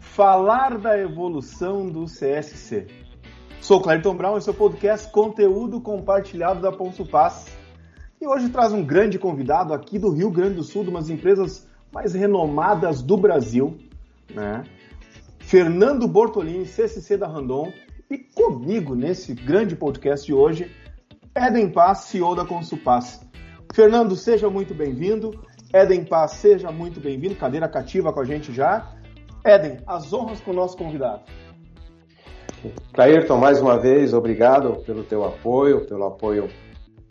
Falar da evolução do CSC. Sou Clayton Brown e seu podcast Conteúdo Compartilhado da Ponço Paz. E hoje traz um grande convidado aqui do Rio Grande do Sul, de umas empresas mais renomadas do Brasil, né? Fernando Bortolini, CSC da Randon, e comigo nesse grande podcast de hoje, Eden Paz, CEO da Consupaz. Fernando, seja muito bem-vindo. Eden Paz, seja muito bem-vindo. Cadeira cativa com a gente já. Eden, as honras com o nosso convidado. Clairton, mais uma vez, obrigado pelo teu apoio, pelo apoio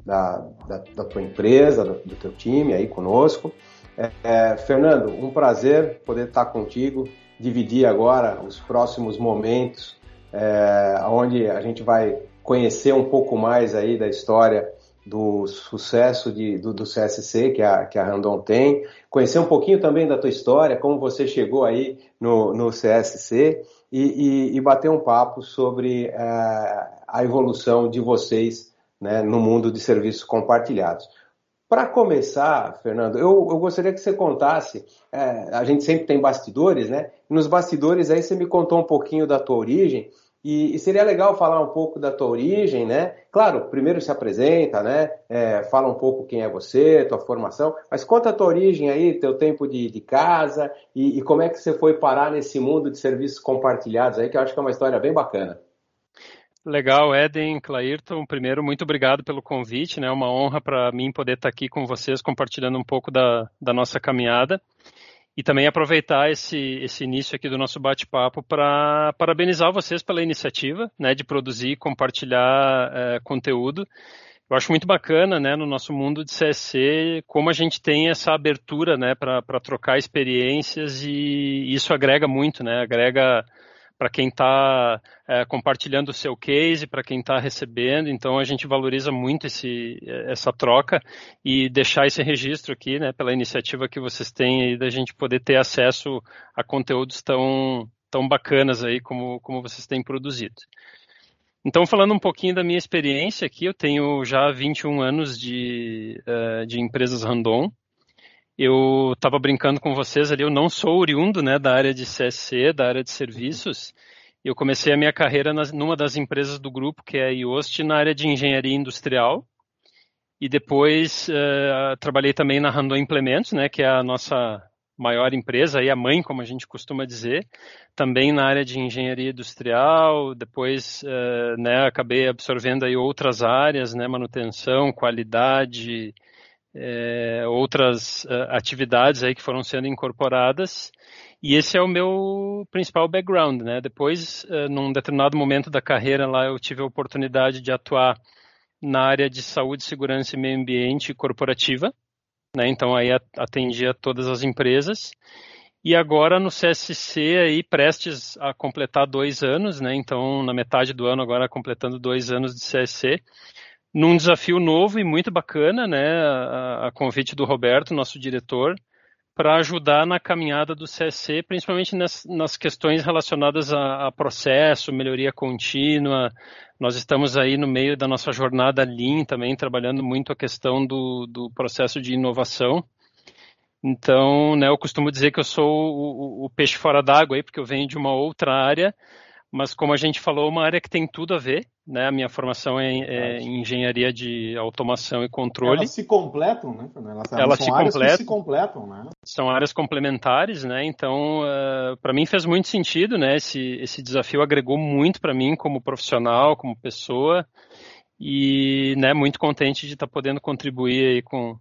da, da, da tua empresa, do, do, teu time aí conosco. É, é, Fernando, um prazer poder estar contigo, dividir agora os próximos momentos, é, onde a gente vai conhecer um pouco mais aí da história do sucesso de, do, do, CSC que a, que a Randon tem, conhecer um pouquinho também da tua história, como você chegou aí no, no CSC e, e, e bater um papo sobre é, a evolução de vocês né, no mundo de serviços compartilhados. Para começar, Fernando, eu, eu, gostaria que você contasse. É, a gente sempre tem bastidores, né? Nos bastidores aí você me contou um pouquinho da tua origem e, e, seria legal falar um pouco da tua origem, né? Claro, primeiro se apresenta, né? É, fala um pouco quem é você, tua formação, mas conta a tua origem aí, teu tempo de, de casa e, e, como é que você foi parar nesse mundo de serviços compartilhados aí, que eu acho que é uma história bem bacana. Legal, Eden, Clairton, primeiro, muito obrigado pelo convite, né? É uma honra para mim poder estar aqui com vocês compartilhando um pouco da, da nossa caminhada. E também aproveitar esse, esse início aqui do nosso bate-papo para parabenizar vocês pela iniciativa né, de produzir e compartilhar é, conteúdo. Eu acho muito bacana, né, no nosso mundo de CSC, como a gente tem essa abertura, né, para trocar experiências e isso agrega muito, né, agrega para quem está é, compartilhando o seu case, para quem está recebendo. Então a gente valoriza muito esse, essa troca e deixar esse registro aqui, né, pela iniciativa que vocês têm aí da gente poder ter acesso a conteúdos tão, tão bacanas aí como, como vocês têm produzido. Então, falando um pouquinho da minha experiência aqui, eu tenho já 21 anos de, uh, de empresas random, eu estava brincando com vocês ali, eu não sou oriundo né, da área de CSC, da área de serviços. Eu comecei a minha carreira nas, numa das empresas do grupo, que é a IOST, na área de engenharia industrial. E depois uh, trabalhei também na Randon Implementos, né, que é a nossa maior empresa, e a mãe, como a gente costuma dizer, também na área de engenharia industrial. Depois, uh, né, acabei absorvendo aí outras áreas, né, manutenção, qualidade, é, outras uh, atividades aí que foram sendo incorporadas. E esse é o meu principal background, né? Depois, uh, num determinado momento da carreira lá, eu tive a oportunidade de atuar na área de saúde, segurança e meio ambiente corporativa, né? Então aí atendia todas as empresas. E agora no CSC aí prestes a completar dois anos, né? Então na metade do ano agora completando dois anos de CSC, num desafio novo e muito bacana, né, a, a convite do Roberto, nosso diretor, para ajudar na caminhada do CSC, principalmente nas, nas questões relacionadas a, a, processo, melhoria contínua. Nós estamos aí no meio da nossa jornada Lean também, trabalhando muito a questão do, do processo de inovação. Então, né, eu costumo dizer que eu sou o, o peixe fora d'água aí, porque eu venho de uma outra área, mas como a gente falou, uma área que tem tudo a ver, né? A minha formação é, é em engenharia de automação e controle. Elas se completam, né? Elas, elas se, completam, se completam, né? São áreas complementares, né? Então, uh, para mim fez muito sentido, né? Esse, esse desafio agregou muito para mim como profissional, como pessoa e, né? Muito contente de estar tá podendo contribuir aí com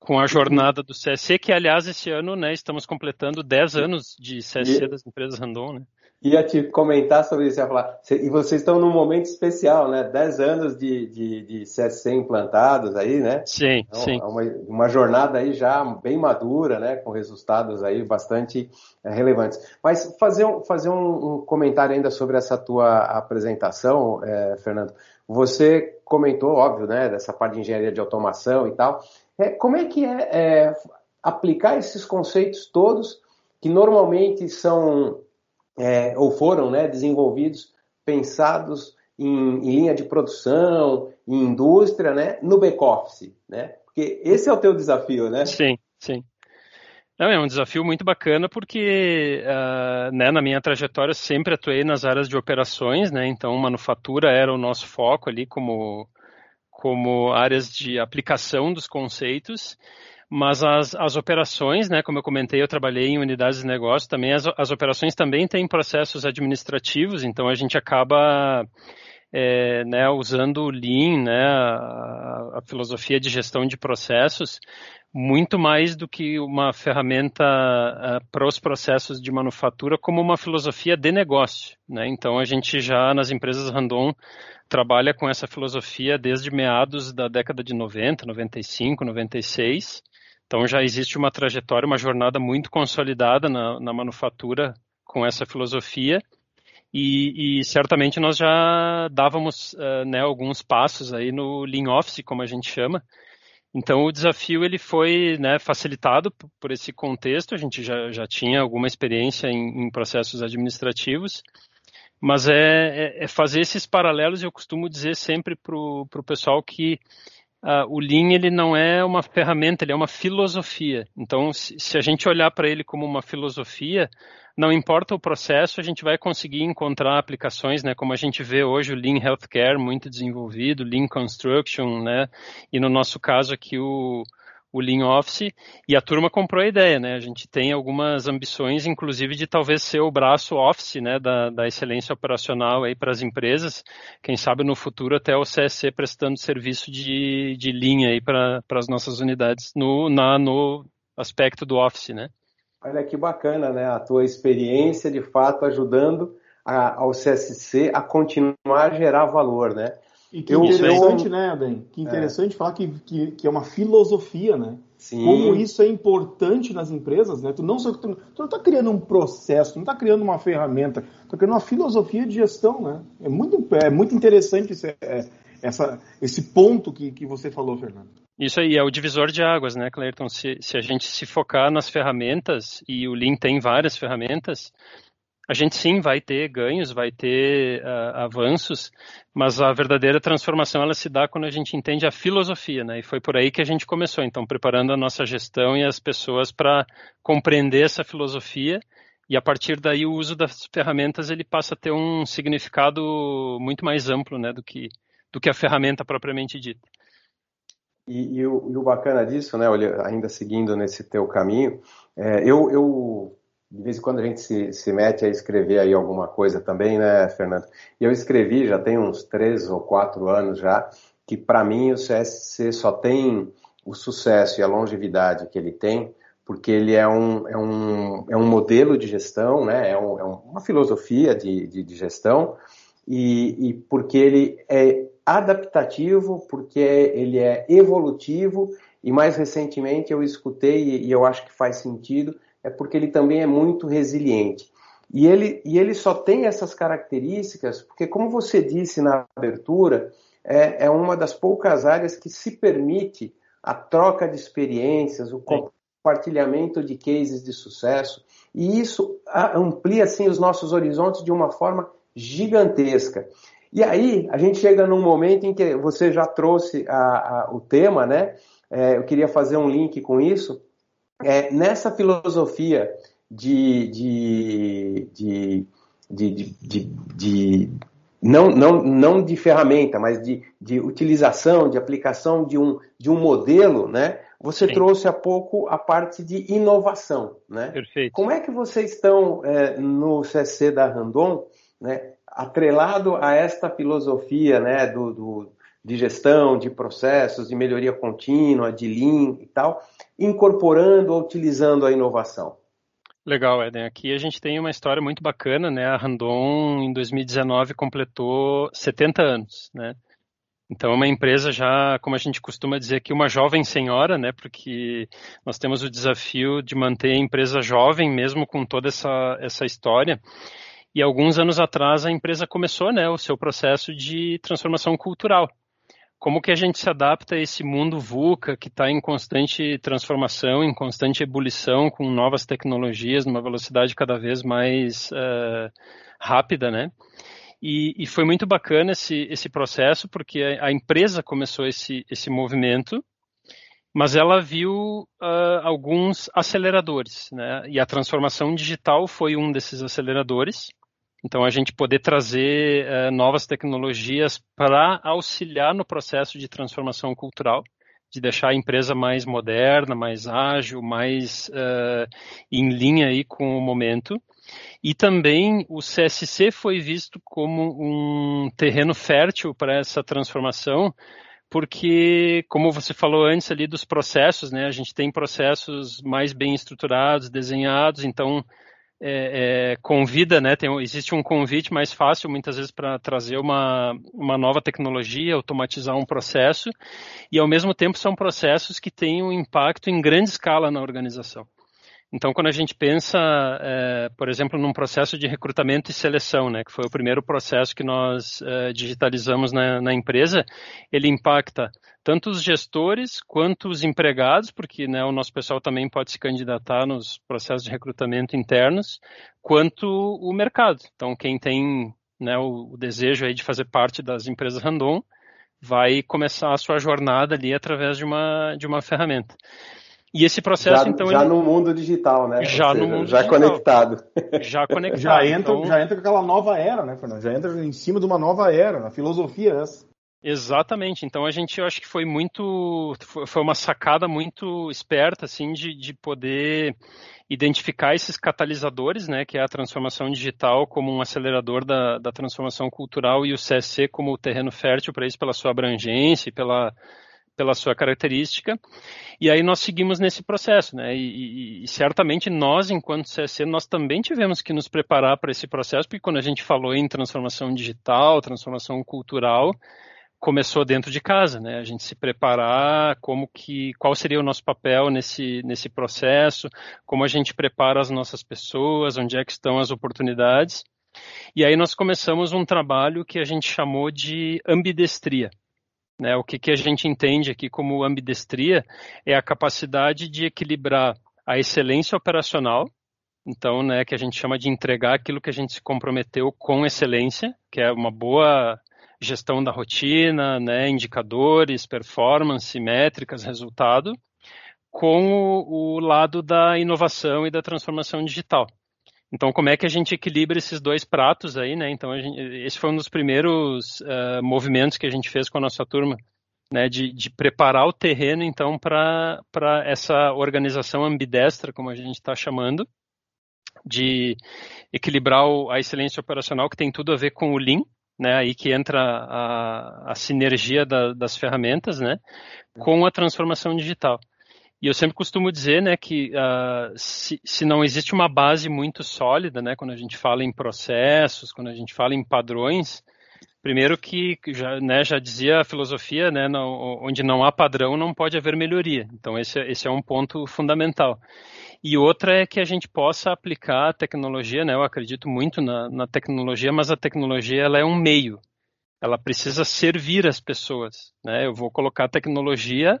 com a jornada do CSC, que aliás esse ano, né, estamos completando 10 anos de CSC das empresas Randon, né? Ia te comentar sobre isso, ia falar, e vocês estão num momento especial, né? 10 anos de, de, de CSC implantados aí, né? Sim, então, sim. É uma, uma, jornada aí já bem madura, né? Com resultados aí bastante é, relevantes. Mas fazer, um, fazer um, um, comentário ainda sobre essa tua apresentação, é, Fernando. Você comentou, óbvio, né? Dessa parte de engenharia de automação e tal. É, como é que é, é aplicar esses conceitos todos que normalmente são é, ou foram né, desenvolvidos, pensados em, em linha de produção, em indústria, né, no back-office, né? Porque esse é o teu desafio, né? Sim, sim. É um desafio muito bacana porque uh, né, na minha trajetória sempre atuei nas áreas de operações, né? Então manufatura era o nosso foco ali como como áreas de aplicação dos conceitos, mas as, as operações, né, como eu comentei, eu trabalhei em unidades de negócio também, as, as operações também têm processos administrativos, então a gente acaba é, né, usando o Lean, né, a, a, filosofia de gestão de processos, muito mais do que uma ferramenta uh, para os processos de manufatura, como uma filosofia de negócio. Né? Então, a gente já nas empresas Randon trabalha com essa filosofia desde meados da década de 90, 95, 96. Então, já existe uma trajetória, uma jornada muito consolidada na, na manufatura com essa filosofia. E, e, certamente nós já dávamos uh, né, alguns passos aí no Lean Office, como a gente chama, então o desafio ele foi né, facilitado por esse contexto. A gente já, já tinha alguma experiência em, em processos administrativos, mas é, é, é, fazer esses paralelos. Eu costumo dizer sempre para o pessoal que uh, o Lean ele não é uma ferramenta, ele é uma filosofia. Então, se, se a gente olhar para ele como uma filosofia, não importa o processo, a gente vai conseguir encontrar aplicações, né, como a gente vê hoje o Lean Healthcare muito desenvolvido, Lean Construction, né, e no nosso caso aqui o, o Lean Office, e a turma comprou a ideia, né, a gente tem algumas ambições, inclusive de talvez ser o braço Office, né, da, da excelência operacional aí para as empresas, quem sabe no futuro até o CSC prestando serviço de, de linha aí para as nossas unidades no, na, no aspecto do Office, né. Olha que bacana, né? A tua experiência de fato ajudando a, ao CSC a continuar a gerar valor, né? E que eu, interessante, eu... né, Ben? Que interessante é. falar que, que, que, é uma filosofia, né? Sim. Como isso é importante nas empresas, né? Tu não só tu, tu não está criando um processo, não está criando uma ferramenta, tu está criando uma filosofia de gestão, né? É muito, é muito interessante esse, é, essa, esse ponto que, que você falou, Fernando. Isso aí é o divisor de águas, né, Clayton? Se, se a gente se focar nas ferramentas, e o Lean tem várias ferramentas, a gente sim vai ter ganhos, vai ter uh, avanços, mas a verdadeira transformação ela se dá quando a gente entende a filosofia, né? E foi por aí que a gente começou, então preparando a nossa gestão e as pessoas para compreender essa filosofia e a partir daí o uso das ferramentas ele passa a ter um significado muito mais amplo, né, do que do que a ferramenta propriamente dita. E, e, o, e, o, bacana disso, né, ainda seguindo nesse teu caminho, é, eu, eu, de vez em quando a gente se, se mete a escrever aí alguma coisa também, né, Fernando? E eu escrevi, já tem uns três ou quatro anos já, que para mim o CSC só tem o sucesso e a longevidade que ele tem, porque ele é um, é um, é um modelo de gestão, né, é, um, é uma filosofia de, de, de gestão, e, e porque ele é adaptativo, porque ele é evolutivo. E mais recentemente eu escutei e eu acho que faz sentido, é porque ele também é muito resiliente. E ele, e ele só tem essas características porque, como você disse na abertura, é, é uma das poucas áreas que se permite a troca de experiências, o compartilhamento de cases de sucesso, e isso amplia assim os nossos horizontes de uma forma gigantesca. E aí a gente chega num momento em que você já trouxe a, a, o tema, né? É, eu queria fazer um link com isso. É, nessa filosofia de, de, de, de, de, de não, não, não de ferramenta, mas de, de utilização, de aplicação de um, de um modelo, né? Você Sim. trouxe há pouco a parte de inovação, né? Perfeito. Como é que vocês estão é, no CC da Randon, né? atrelado a esta filosofia né, do, do, de gestão, de processos, de melhoria contínua, de Lean e tal, incorporando ou utilizando a inovação. Legal, Eden. Aqui a gente tem uma história muito bacana, né? A Randon, em 2019, completou 70 anos, né? Então, é uma empresa já, como a gente costuma dizer aqui, uma jovem senhora, né? Porque nós temos o desafio de manter a empresa jovem, mesmo com toda essa, essa história. E alguns anos atrás a empresa começou né, o seu processo de transformação cultural. Como que a gente se adapta a esse mundo VUCA que está em constante transformação, em constante ebulição, com novas tecnologias, numa velocidade cada vez mais uh, rápida, né? E, e foi muito bacana esse, esse processo, porque a, a empresa começou esse, esse movimento, mas ela viu uh, alguns aceleradores, né? E a transformação digital foi um desses aceleradores. Então, a gente poder trazer uh, novas tecnologias para auxiliar no processo de transformação cultural, de deixar a empresa mais moderna, mais ágil, mais uh, em linha aí com o momento. E também o CSC foi visto como um terreno fértil para essa transformação, porque, como você falou antes ali dos processos, né, a gente tem processos mais bem estruturados, desenhados, então é, é, convida, né, tem, existe um convite mais fácil muitas vezes para trazer uma, uma nova tecnologia, automatizar um processo, e ao mesmo tempo são processos que têm um impacto em grande escala na organização. Então, quando a gente pensa, é, por exemplo, num processo de recrutamento e seleção, né, que foi o primeiro processo que nós é, digitalizamos na, na, empresa, ele impacta tanto os gestores quanto os empregados, porque né, o nosso pessoal também pode se candidatar nos processos de recrutamento internos, quanto o mercado. Então, quem tem né, o, o desejo aí de fazer parte das empresas random vai começar a sua jornada ali através de uma, de uma ferramenta. E esse processo, já, então. Já ele... no mundo digital, né? Já seja, no mundo já digital. conectado. Já conectado. Já entra, então... já entra com aquela nova era, né, Fernando? Já entra em cima de uma nova era, a filosofia é essa. Exatamente. Então a gente, eu acho que foi muito, foi uma sacada muito esperta, assim, de, de poder identificar esses catalisadores, né, que é a transformação digital como um acelerador da, da transformação cultural e o CSC como o terreno fértil para isso pela sua abrangência e pela pela sua característica. E aí nós seguimos nesse processo, né? E, e, e, certamente nós, enquanto CSC, nós também tivemos que nos preparar para esse processo, porque quando a gente falou em transformação digital, transformação cultural, começou dentro de casa, né? A gente se preparar, como que, qual seria o nosso papel nesse nesse processo, como a gente prepara as nossas pessoas, onde é que estão as oportunidades. E aí nós começamos um trabalho que a gente chamou de ambidestria. Né, o que, que a gente entende aqui como ambidestria é a capacidade de equilibrar a excelência operacional, então, né, que a gente chama de entregar aquilo que a gente se comprometeu com excelência, que é uma boa gestão da rotina, né, indicadores, performance, métricas, resultado, com o, o lado da inovação e da transformação digital. Então, como é que a gente equilibra esses dois pratos aí, né? Então, gente, esse foi um dos primeiros uh, movimentos que a gente fez com a nossa turma, né? De, de preparar o terreno, então, para essa organização ambidestra, como a gente está chamando, de equilibrar o, a excelência operacional, que tem tudo a ver com o Lean, né? Aí que entra a, a sinergia da, das ferramentas, né? Com a transformação digital. E eu sempre costumo dizer, né, que uh, se, se, não existe uma base muito sólida, né, quando a gente fala em processos, quando a gente fala em padrões, primeiro que já, né, já dizia a filosofia, né, não, onde não há padrão não pode haver melhoria. Então esse, esse é um ponto fundamental. E outra é que a gente possa aplicar a tecnologia, né, eu acredito muito na, na tecnologia, mas a tecnologia ela é um meio. Ela precisa servir as pessoas, né? Eu vou colocar a tecnologia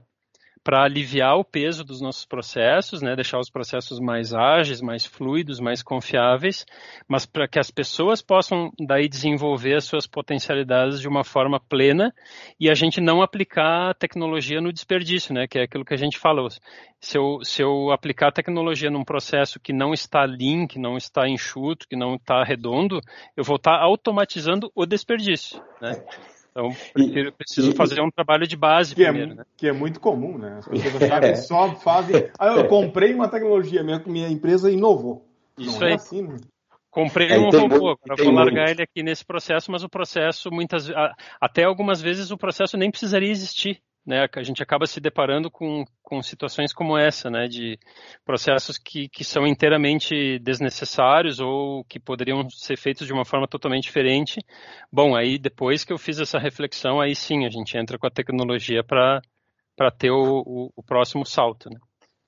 para aliviar o peso dos nossos processos, né, deixar os processos mais ágeis, mais fluidos, mais confiáveis, mas para que as pessoas possam daí desenvolver as suas potencialidades de uma forma plena e a gente não aplicar a tecnologia no desperdício, né, que é aquilo que a gente falou. Se eu, se eu aplicar a tecnologia num processo que não está lean, que não está enxuto, que não está redondo, eu vou estar automatizando o desperdício, né? Então, prefiro, preciso e, fazer um trabalho de base que é primeiro, é, né? Que é muito comum, né? As pessoas acham que só fazem. Ah, eu comprei uma tecnologia, minha, minha empresa inovou. Isso Não aí. É assim, né? Comprei é, um robô, agora vou largar ele aqui nesse processo, mas o processo, muitas até algumas vezes, o processo nem precisaria existir né, a gente acaba se deparando com, com situações como essa, né, de processos que, que são inteiramente desnecessários ou que poderiam ser feitos de uma forma totalmente diferente. Bom, aí depois que eu fiz essa reflexão, aí sim a gente entra com a tecnologia para ter o, o, o, próximo salto. Né?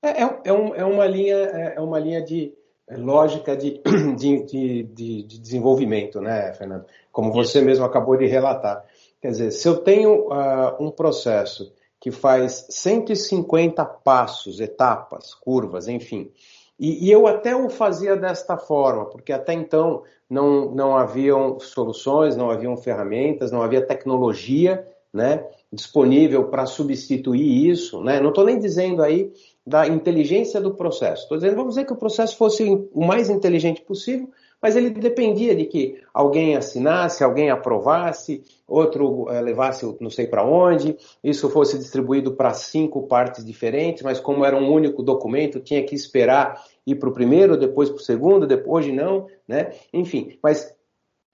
É, é, é, um, é, uma linha, é, é uma linha de lógica de, de, de, de desenvolvimento, né, Fernando? Como você Isso. mesmo acabou de relatar. Quer dizer, se eu tenho uh, um processo que faz 150 passos, etapas, curvas, enfim, E, e, eu até o fazia desta forma, porque até então não, não haviam soluções, não haviam ferramentas, não havia tecnologia né, disponível para substituir isso. Né? Não estou nem dizendo aí da inteligência do processo. Estou dizendo, vamos dizer que o processo fosse o mais inteligente possível, mas ele dependia de que alguém assinasse, alguém aprovasse, outro é, levasse não sei para onde, isso fosse distribuído para cinco partes diferentes, mas como era um único documento, tinha que esperar ir para o primeiro, depois para o segundo, depois não, né? Enfim, mas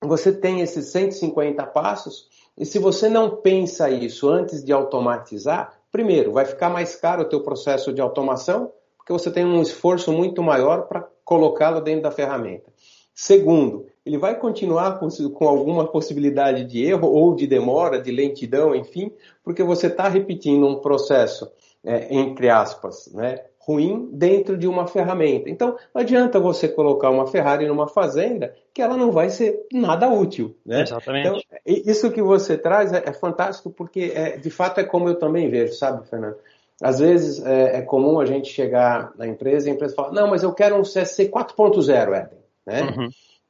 você tem esses 150 passos, e se você não pensa isso antes de automatizar, primeiro, vai ficar mais caro o teu processo de automação, porque você tem um esforço muito maior para colocá-lo dentro da ferramenta. Segundo, ele vai continuar com, com, alguma possibilidade de erro ou de demora, de lentidão, enfim, porque você está repetindo um processo, é, entre aspas, né, ruim dentro de uma ferramenta. Então, não adianta você colocar uma Ferrari numa fazenda que ela não vai ser nada útil. Né? Exatamente. Então, isso que você traz é, é fantástico porque, é, de fato, é como eu também vejo, sabe, Fernando? Às vezes é, é comum a gente chegar na empresa e a empresa fala, não, mas eu quero um CSC 4.0, Eden né? Uhum.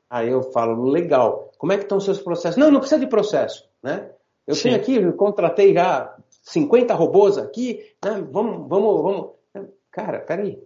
Aí eu falo, legal, como é que estão os seus processos? Não, não precisa de processo, né? Eu Sim. tenho aqui, eu contratei já 50 robôs aqui, né? vamos, vamos, vamos. Cara, peraí.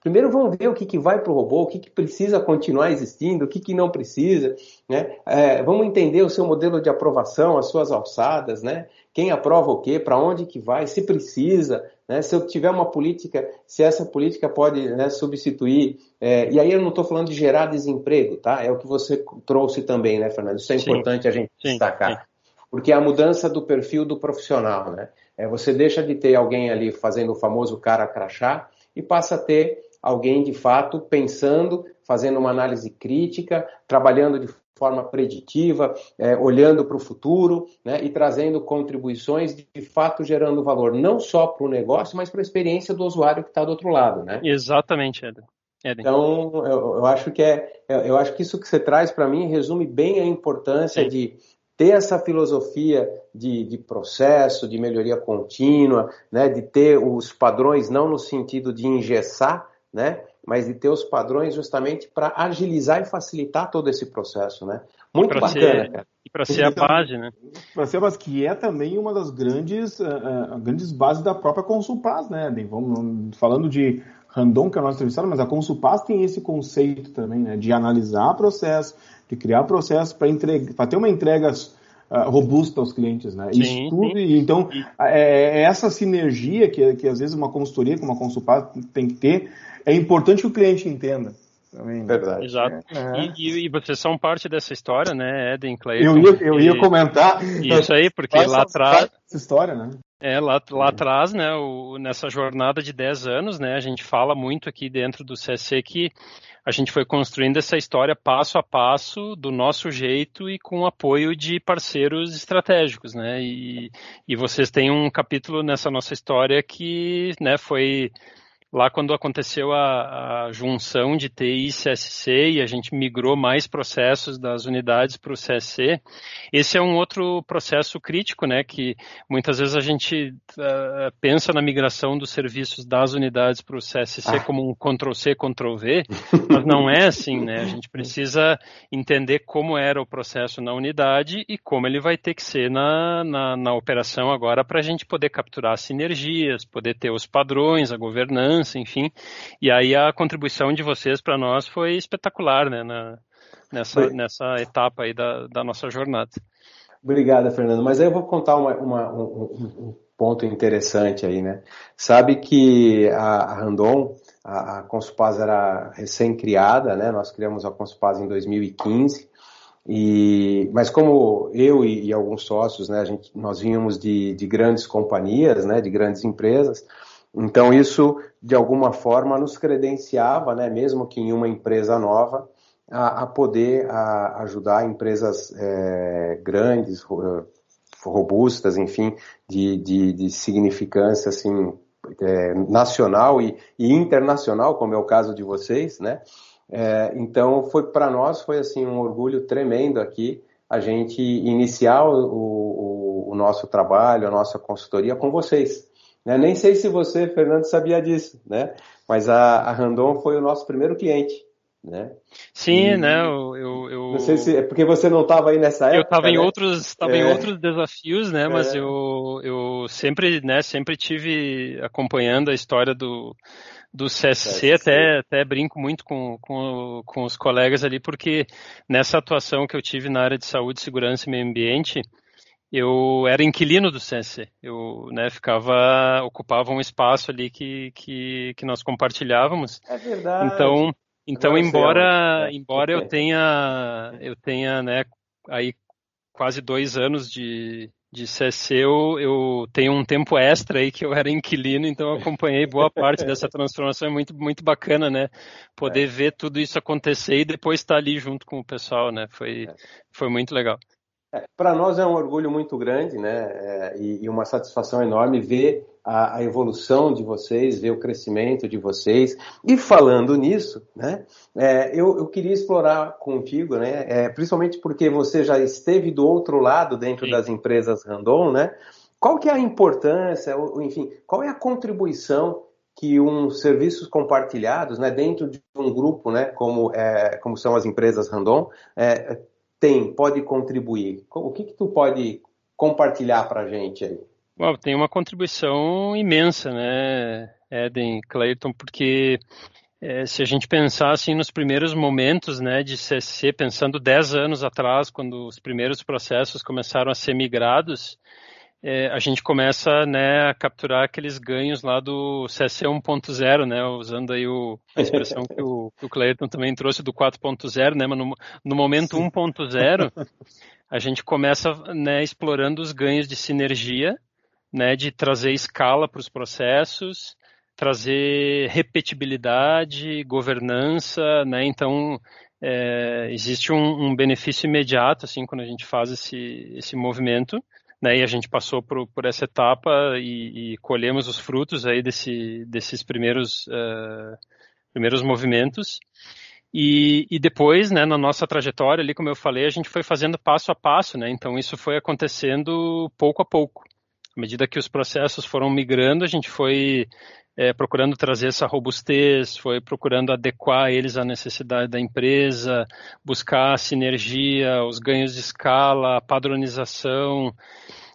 Primeiro vamos ver o que, que vai para o robô, o que, que precisa continuar existindo, o que, que não precisa. Né? É, vamos entender o seu modelo de aprovação, as suas alçadas, né? quem aprova o quê, para onde que vai, se precisa, né? se eu tiver uma política, se essa política pode né, substituir. É, e aí eu não estou falando de gerar desemprego, tá? É o que você trouxe também, né, Fernando? Isso é sim, importante a gente sim, destacar. Sim. Porque é a mudança do perfil do profissional, né? É, você deixa de ter alguém ali fazendo o famoso cara crachá e passa a ter alguém de fato pensando, fazendo uma análise crítica, trabalhando de forma preditiva, é, olhando para o futuro né, e trazendo contribuições de, de fato gerando valor não só para o negócio, mas para a experiência do usuário que está do outro lado. Né? Exatamente, Eden. Então, eu, eu, acho que é, eu acho que isso que você traz para mim resume bem a importância Sim. de ter essa filosofia de, de, processo, de melhoria contínua, né, de ter os padrões não no sentido de engessar, né, mas de ter os padrões justamente para agilizar e facilitar todo esse processo, né? Muito bacana, ser, cara. E para ser a base, né? Para ser a base, que é também uma das grandes, uh, uh, grandes bases da própria Consulpaz, né? Vamos, falando de Randon, que é o nosso entrevistado, mas a Consulpaz tem esse conceito também, né? De analisar processo, de criar processo para ter uma entrega uh, robusta aos clientes, né? Sim, Isso tudo, sim. então, é, é, essa sinergia que, que às vezes uma consultoria como a Consulpaz tem que ter, é importante que o cliente entenda. Também, né? Verdade. Exato. É. E, e, vocês são parte dessa história, né, Eden Clayton? Eu ia, eu ia e, comentar. Isso aí, porque lá atrás. Essa história, né? É, lá, lá atrás, né, o, nessa jornada de 10 anos, né, a gente fala muito aqui dentro do CSC que a gente foi construindo essa história passo a passo, do nosso jeito e com o apoio de parceiros estratégicos, né, e, e vocês têm um capítulo nessa nossa história que, né, foi Lá quando aconteceu a, a, junção de TI e CSC e a gente migrou mais processos das unidades para o CSC, esse é um outro processo crítico, né, que muitas vezes a gente uh, pensa na migração dos serviços das unidades para o CSC ah. como um Ctrl-C, Ctrl-V, mas não é assim, né, a gente precisa entender como era o processo na unidade e como ele vai ter que ser na, na, na operação agora para a gente poder capturar sinergias, poder ter os padrões, a governança, enfim. E aí a contribuição de vocês para nós foi espetacular, né, na, nessa, nessa etapa aí da, da nossa jornada. Obrigada, Fernando. Mas aí eu vou contar uma, uma, um, um, ponto interessante aí, né? Sabe que a, Randon, a, a Conspaz era recém-criada, né? Nós criamos a Conspaz em 2015. E, mas como eu e, e, alguns sócios, né, a gente, nós vínhamos de, de grandes companhias, né, de grandes empresas, então, isso, de alguma forma, nos credenciava, né, mesmo que em uma empresa nova, a, a poder a, ajudar empresas é, grandes, robustas, enfim, de, de, de significância assim, é, nacional e, e, internacional, como é o caso de vocês, né? É, então, foi para nós foi assim um orgulho tremendo aqui a gente iniciar o, o, o nosso trabalho, a nossa consultoria com vocês Né? Nem sei se você, Fernando, sabia disso, né? Mas a, a Randon foi o nosso primeiro cliente. Né? Sim, e... né? Eu, eu, eu, Não sei se é porque você não estava aí nessa época. Eu estava né? em outros, estava é. em outros desafios, né? Mas é. eu, eu sempre, né? Sempre tive acompanhando a história do do CSC, até, até brinco muito com, com, com os colegas ali, porque nessa atuação que eu tive na área de saúde, segurança e meio ambiente, eu era inquilino do CSC. Eu né, ficava, ocupava um espaço ali que, que, que nós compartilhávamos. É verdade. Então, então embora, embora eu tenha, eu tenha né, aí quase dois anos de, de CSC, eu, eu tenho um tempo extra aí que eu era inquilino, então eu acompanhei boa parte dessa transformação, é muito, muito bacana, né? Poder é. ver tudo isso acontecer e depois estar ali junto com o pessoal, né? Foi, é. foi muito legal. É, Para nós é um orgulho muito grande, né? É, e, e, uma satisfação enorme ver a, a, evolução de vocês, ver o crescimento de vocês. E falando nisso, né? É, eu, eu, queria explorar contigo, né? É, principalmente porque você já esteve do outro lado dentro Sim. das empresas Randon, né? Qual que é a importância, ou, enfim, qual é a contribuição que um serviços compartilhados, né, dentro de um grupo, né, como, é, como são as empresas Randon, é, tem, pode contribuir? O que, que tu pode compartilhar para a gente aí? Bom, tem uma contribuição imensa, né, Eden, Clayton, porque é, se a gente pensar assim nos primeiros momentos né, de CSC, pensando 10 anos atrás, quando os primeiros processos começaram a ser migrados, é, a gente começa né, a capturar aqueles ganhos lá do CSC 1.0, né, usando aí o, a expressão que o, que o Clayton também trouxe do 4.0, né, mas no, no momento 1.0, a gente começa né, explorando os ganhos de sinergia, né, de trazer escala para os processos, trazer repetibilidade, governança, né, então é, existe um, um benefício imediato assim quando a gente faz esse, esse movimento né, e a gente passou por, por essa etapa e, e, colhemos os frutos aí desse, desses primeiros, uh, primeiros movimentos. E, e, depois, né, na nossa trajetória ali, como eu falei, a gente foi fazendo passo a passo, né, então isso foi acontecendo pouco a pouco. À medida que os processos foram migrando, a gente foi é, procurando trazer essa robustez, foi procurando adequar eles à necessidade da empresa, buscar a sinergia, os ganhos de escala, a padronização.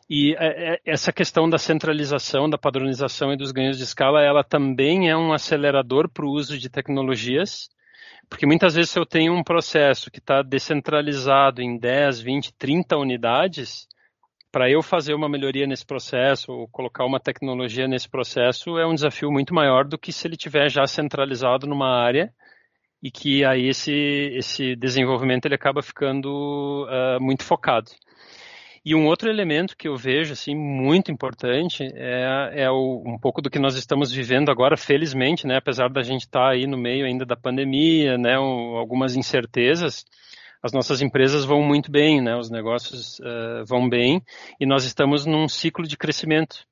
E é, é, essa questão da centralização, da padronização e dos ganhos de escala, ela também é um acelerador para o uso de tecnologias, porque muitas vezes eu tenho um processo que está descentralizado em 10, 20, 30 unidades, para eu fazer uma melhoria nesse processo ou colocar uma tecnologia nesse processo é um desafio muito maior do que se ele tiver já centralizado numa área e que aí esse, esse desenvolvimento ele acaba ficando uh, muito focado. E um outro elemento que eu vejo assim muito importante é, é o, um pouco do que nós estamos vivendo agora, felizmente, né, apesar da gente estar tá aí no meio ainda da pandemia, né, um, algumas incertezas, as nossas empresas vão muito bem, né? Os negócios uh, vão bem e nós estamos num ciclo de crescimento.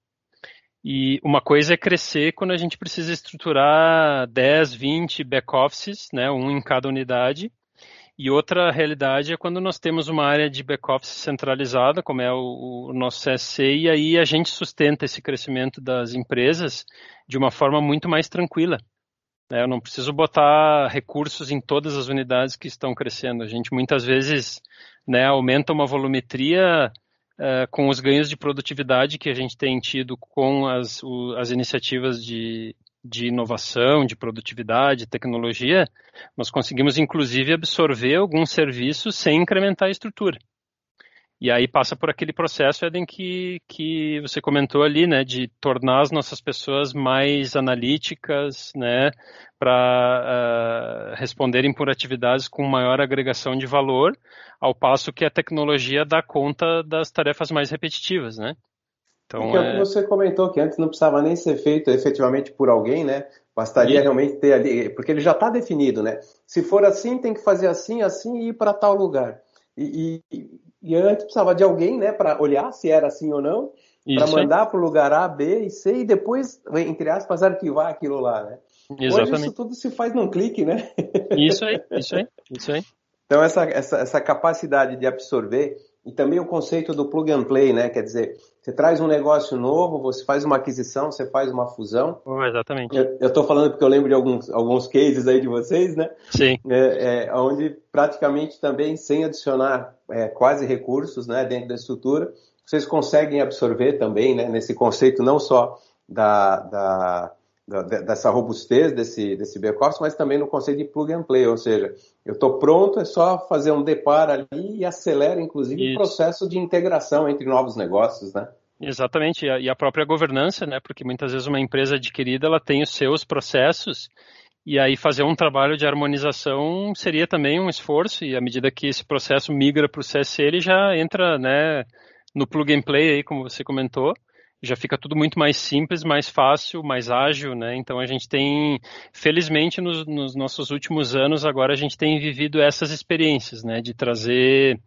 E uma coisa é crescer quando a gente precisa estruturar 10, 20 back-offices, né? Um em cada unidade. E outra realidade é quando nós temos uma área de back-office centralizada, como é o, o nosso CSC, e aí a gente sustenta esse crescimento das empresas de uma forma muito mais tranquila. Né? Eu não preciso botar recursos em todas as unidades que estão crescendo. A gente muitas vezes né, aumenta uma volumetria uh, com os ganhos de produtividade que a gente tem tido com as, o, as iniciativas de, de inovação, de produtividade, tecnologia, nós conseguimos inclusive absorver alguns serviços sem incrementar a estrutura. E aí passa por aquele processo, Eden, que, que você comentou ali, né, de tornar as nossas pessoas mais analíticas, né, para uh, responderem por atividades com maior agregação de valor, ao passo que a tecnologia dá conta das tarefas mais repetitivas, né. Então, é... o que você comentou que antes não precisava nem ser feito efetivamente por alguém, né? Bastaria e... realmente ter ali, porque ele já está definido, né? Se for assim, tem que fazer assim, assim e ir para tal lugar. E, e, e antes precisava de alguém, né, para olhar se era assim ou não, para mandar para o lugar A, B e C e depois, entre aspas, arquivar aquilo lá, né? Exatamente. Hoje isso tudo se faz num clique, né? Isso aí, isso aí, isso aí. Então essa, essa, essa capacidade de absorver e também o conceito do plug and play, né? Quer dizer, você traz um negócio novo, você faz uma aquisição, você faz uma fusão. Oh, exatamente. Eu estou falando porque eu lembro de alguns, alguns cases aí de vocês, né? Sim. É, é, onde praticamente também, sem adicionar é, quase recursos né, dentro da estrutura, vocês conseguem absorver também, né, nesse conceito não só da, da dessa robustez desse, desse back-office, mas também no conceito de plug and play, ou seja, eu estou pronto, é só fazer um deparo ali e acelera, inclusive, Isso. o processo de integração entre novos negócios, né? Exatamente, e a própria governança, né? Porque muitas vezes uma empresa adquirida ela tem os seus processos e aí fazer um trabalho de harmonização seria também um esforço e à medida que esse processo migra para o CSC ele já entra, né? No plug and play aí, como você comentou, já fica tudo muito mais simples, mais fácil, mais ágil, né? Então a gente tem, felizmente, nos, nos, nossos últimos anos, agora a gente tem vivido essas experiências, né? De trazer,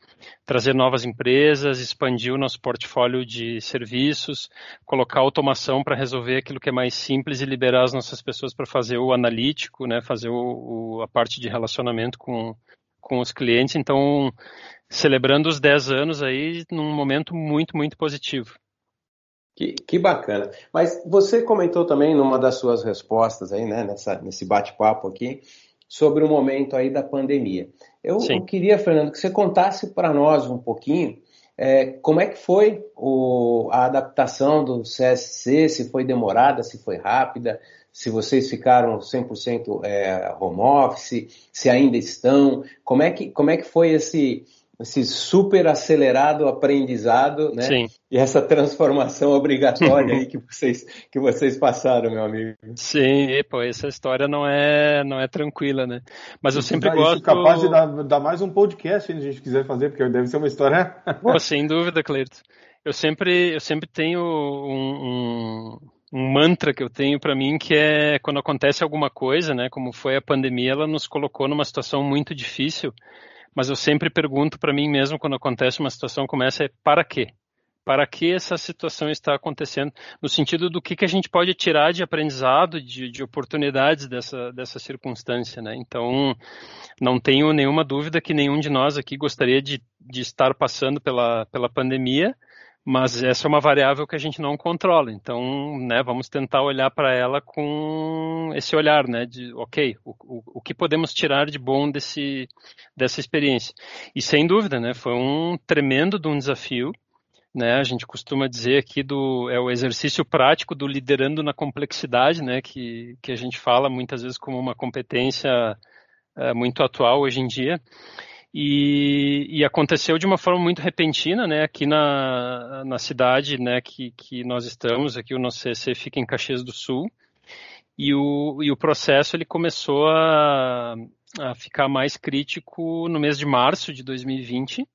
trazer novas empresas, expandir o nosso portfólio de serviços, colocar automação para resolver aquilo que é mais simples e liberar as nossas pessoas para fazer o analítico, né? Fazer o, o, a parte de relacionamento com, com os clientes. Então, celebrando os 10 anos aí num momento muito, muito positivo. Que, que bacana. Mas você comentou também numa das suas respostas aí, né, nessa, nesse bate-papo aqui, sobre o momento aí da pandemia. Eu, eu queria, Fernando, que você contasse para nós um pouquinho é, como é que foi o, a adaptação do CSC, se foi demorada, se foi rápida, se vocês ficaram 100% é, home office, se ainda estão, como é que, como é que foi esse, esse super acelerado aprendizado, né? Sim. E essa transformação obrigatória aí que vocês que vocês passaram, meu amigo. Sim, pô, essa história não é não é tranquila, né? Mas eu sempre gosto. Isso capaz de dar, dar, mais um podcast se a gente quiser fazer, porque deve ser uma história. Pô, sem dúvida, Cleito. Eu sempre eu sempre tenho um, um um mantra que eu tenho para mim que é quando acontece alguma coisa, né, como foi a pandemia, ela nos colocou numa situação muito difícil mas eu sempre pergunto para mim mesmo quando acontece uma situação como essa é para quê? Para que essa situação está acontecendo? No sentido do que, que a gente pode tirar de aprendizado, de, de oportunidades dessa, dessa circunstância, né? Então, não tenho nenhuma dúvida que nenhum de nós aqui gostaria de, de estar passando pela, pela pandemia, mas essa é uma variável que a gente não controla. Então, né, vamos tentar olhar para ela com esse olhar, né, de, ok, o, o, o, que podemos tirar de bom desse, dessa experiência. E sem dúvida, né, foi um tremendo de um desafio. Né, a gente costuma dizer aqui do é o exercício prático do liderando na complexidade, né, que, que a gente fala muitas vezes como uma competência é, muito atual hoje em dia. E, e, aconteceu de uma forma muito repentina, né, aqui na, na cidade, né, que, que nós estamos, aqui o nosso CC fica em Caxias do Sul, e o, e o processo ele começou a, a ficar mais crítico no mês de março de 2020,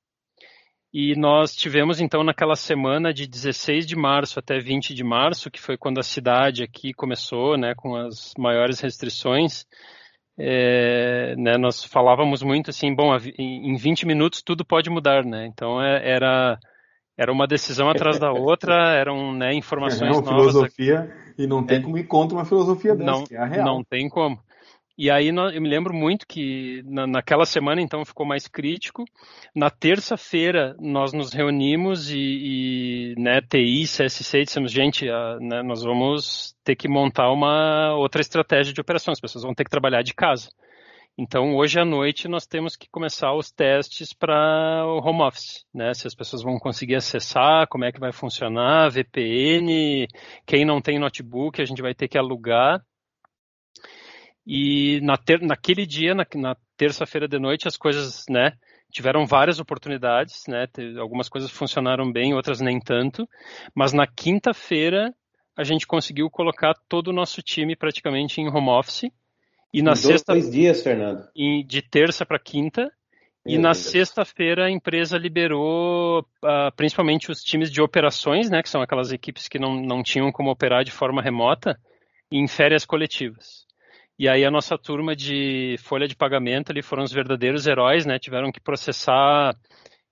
e nós tivemos então naquela semana de 16 de março até 20 de março, que foi quando a cidade aqui começou, né, com as maiores restrições, é, né, nós falávamos muito assim, bom, em 20 minutos tudo pode mudar, né? Então é, era era uma decisão atrás da outra, eram né, informações é uma novas. filosofia e não tem é, como ir contra uma filosofia dessa, não, é a real. Não tem como. E aí eu me lembro muito que na, naquela semana então ficou mais crítico. Na terça-feira nós nos reunimos e, e né, TI, CSC, dissemos, gente, a, né, nós vamos ter que montar uma outra estratégia de operação, as pessoas vão ter que trabalhar de casa. Então, hoje à noite, nós temos que começar os testes para o home office, né? Se as pessoas vão conseguir acessar, como é que vai funcionar, VPN, quem não tem notebook, a gente vai ter que alugar e na ter, naquele dia, na, na terça-feira de noite, as coisas, né, tiveram várias oportunidades, né, algumas coisas funcionaram bem, outras nem tanto, mas na quinta-feira a gente conseguiu colocar todo o nosso time praticamente em home office. E na em sexta dois dias, Fernando. Em, de terça para quinta. E na sexta-feira a empresa liberou uh, principalmente os times de operações, né, que são aquelas equipes que não, não tinham como operar de forma remota, em férias coletivas. E aí a nossa turma de folha de pagamento ali foram os verdadeiros heróis, né? Tiveram que processar,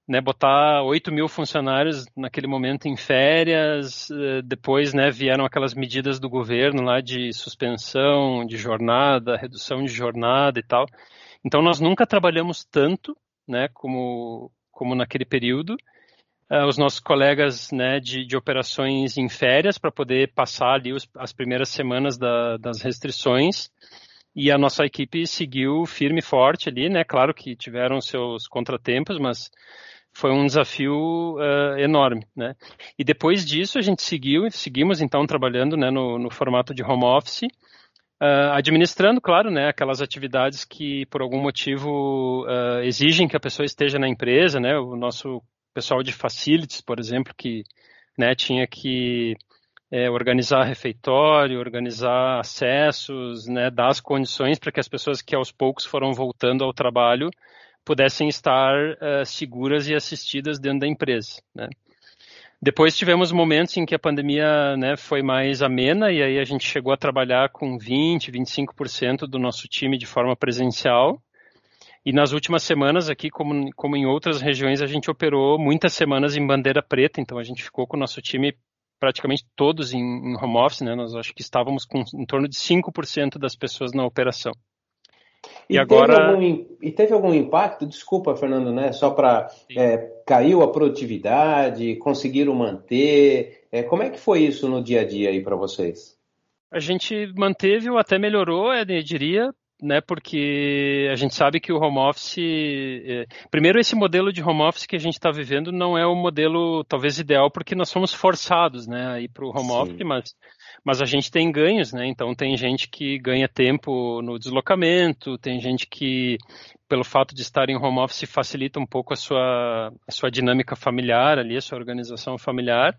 né? Botar 8 mil funcionários naquele momento em férias. Eh, depois, né? Vieram aquelas medidas do governo lá de suspensão de jornada, redução de jornada e tal. Então nós nunca trabalhamos tanto, né? Como como naquele período. Uh, os nossos colegas né, de, de operações em férias para poder passar ali os, as primeiras semanas da, das restrições. E a nossa equipe seguiu firme e forte ali, né? Claro que tiveram seus contratempos, mas foi um desafio uh, enorme, né? E depois disso a gente seguiu, seguimos então trabalhando né, no, no formato de home office, uh, administrando, claro, né, aquelas atividades que por algum motivo uh, exigem que a pessoa esteja na empresa, né? O nosso pessoal de facilities, por exemplo, que né, tinha que é, organizar refeitório, organizar acessos, né, dar as condições para que as pessoas que aos poucos foram voltando ao trabalho pudessem estar uh, seguras e assistidas dentro da empresa. Né. Depois tivemos momentos em que a pandemia né, foi mais amena e aí a gente chegou a trabalhar com 20, 25% do nosso time de forma presencial. E nas últimas semanas aqui, como, como em outras regiões, a gente operou muitas semanas em bandeira preta, então a gente ficou com o nosso time praticamente todos em, em home office, né? Nós acho que estávamos com em torno de 5% das pessoas na operação. E, e agora teve algum, e teve algum impacto? Desculpa, Fernando, né? Só para é, caiu a produtividade, conseguiram manter. É, como é que foi isso no dia a dia aí para vocês? A gente manteve ou até melhorou, eu diria, né, porque a gente sabe que o home office, é, primeiro esse modelo de home office que a gente está vivendo não é o modelo talvez ideal porque nós somos forçados, né, a ir para o home Sim. office, mas mas a gente tem ganhos, né? Então tem gente que ganha tempo no deslocamento, tem gente que pelo fato de estar em home office facilita um pouco a sua a sua dinâmica familiar ali, a sua organização familiar.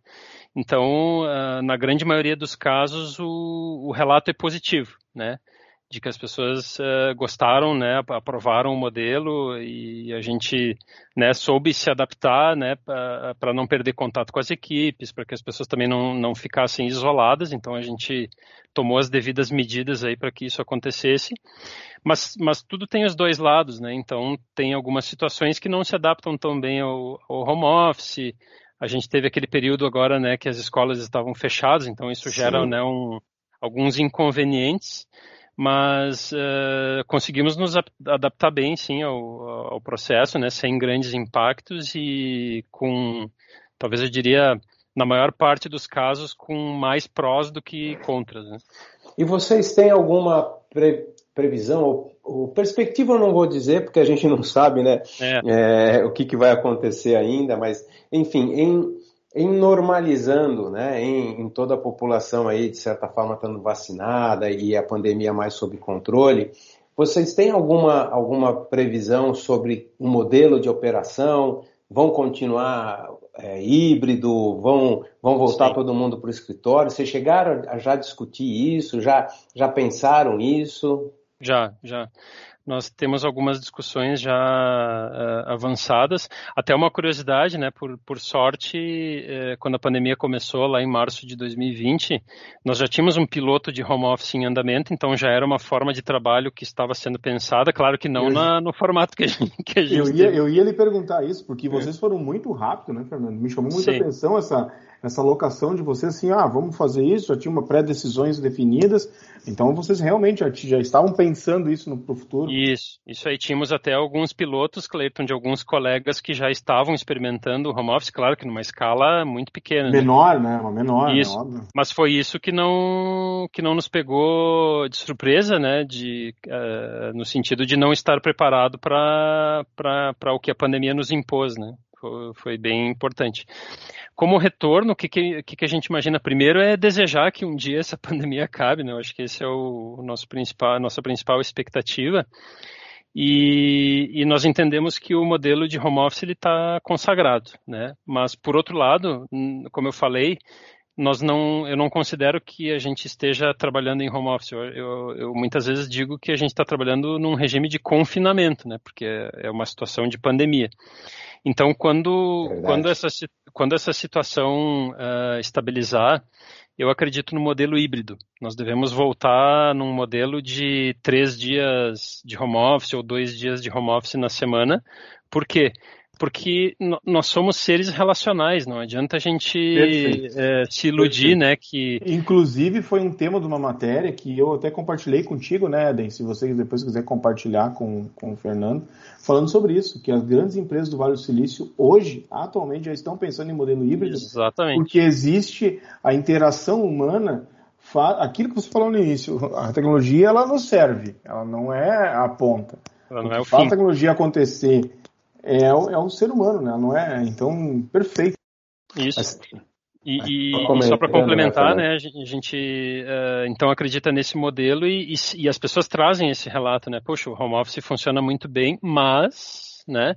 Então, uh, na grande maioria dos casos o, o relato é positivo, né? De que as pessoas uh, gostaram, né, aprovaram o modelo e a gente, né, soube se adaptar, né, para não perder contato com as equipes, para que as pessoas também não, não ficassem isoladas. Então a gente tomou as devidas medidas aí para que isso acontecesse. Mas, mas tudo tem os dois lados, né? Então tem algumas situações que não se adaptam tão bem ao, ao home office. A gente teve aquele período agora, né, que as escolas estavam fechadas, então isso gera, né, um, alguns inconvenientes mas uh, conseguimos nos adaptar bem, sim, ao, ao, processo, né, sem grandes impactos e com, talvez eu diria, na maior parte dos casos, com mais prós do que contras. Né. E vocês têm alguma pre previsão ou, ou, perspectiva? Eu não vou dizer, porque a gente não sabe, né, é. É, o que, que vai acontecer ainda, mas, enfim, em em normalizando, né, em, em, toda a população aí, de certa forma, estando vacinada e a pandemia mais sob controle, vocês têm alguma, alguma previsão sobre o um modelo de operação? Vão continuar é, híbrido? Vão, vão voltar Sim. todo mundo para o escritório? Vocês chegaram a já discutir isso? Já, já pensaram isso? Já, já nós temos algumas discussões já uh, avançadas. Até uma curiosidade, né? Por, por sorte, uh, quando a pandemia começou lá em março de 2020, nós já tínhamos um piloto de home office em andamento, então já era uma forma de trabalho que estava sendo pensada. Claro que não na, no formato que a gente. Que a gente eu, ia, eu ia lhe perguntar isso, porque vocês foram muito rápidos, né, Fernando? Me chamou muita Sim. atenção essa essa locação de vocês assim, ah, vamos fazer isso, já tinha uma pré-decisões definidas, então vocês realmente já, já estavam pensando isso no futuro. Isso, isso aí tínhamos até alguns pilotos, Cleiton, de alguns colegas que já estavam experimentando o home office, claro que numa escala muito pequena. Né? Menor, né? né? Uma menor, né? isso. Né? Mas foi isso que não, que não nos pegou de surpresa, né? De, uh, no sentido de não estar preparado para o que a pandemia nos impôs, né? Foi, bem importante como retorno, o que, que, que, a gente imagina primeiro é desejar que um dia essa pandemia acabe, né? Eu acho que esse é o, nosso principal, nossa principal expectativa. E, e, nós entendemos que o modelo de home office está consagrado, né? Mas por outro lado, como eu falei, nós não, eu não considero que a gente esteja trabalhando em home office. Eu, eu, eu muitas vezes digo que a gente está trabalhando num regime de confinamento, né? Porque é, é uma situação de pandemia. Então, quando, quando, essa, quando essa situação uh, estabilizar, eu acredito no modelo híbrido. Nós devemos voltar num modelo de três dias de home office ou dois dias de home office na semana. Por quê? Porque nós somos seres relacionais, não adianta a gente é, se iludir, Perfeito. né? Que... Inclusive foi um tema de uma matéria que eu até compartilhei contigo, né, Eden? Se você depois quiser compartilhar com, com o Fernando, falando sobre isso, que as grandes empresas do Vale do Silício hoje, atualmente, já estão pensando em modelo híbrido. Exatamente. Porque existe a interação humana aquilo que você falou no início, a tecnologia ela nos serve, ela não é a ponta. Ela não é o faz a tecnologia acontecer é o, é o ser humano, né? Não é? Então, perfeito. Isso. Mas, e, e, e, só para complementar, né, a gente uh, então acredita nesse modelo e, e, as pessoas trazem esse relato, né? Poxa, o home office funciona muito bem, mas, né?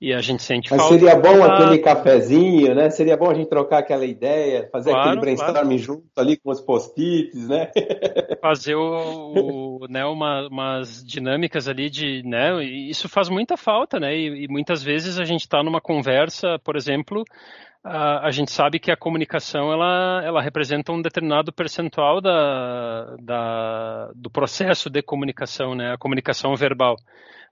E a gente sente Mas falta. seria bom aquele cafezinho, né? Seria bom a gente trocar aquela ideia, fazer claro, aquele brainstorming claro. junto ali com os post-its, né? Fazer o, o né, uma, umas dinâmicas ali de, né? Isso faz muita falta, né? E, e muitas vezes a gente está numa conversa, por exemplo, a, a, gente sabe que a comunicação ela, ela representa um determinado percentual da, da, do processo de comunicação, né? A comunicação verbal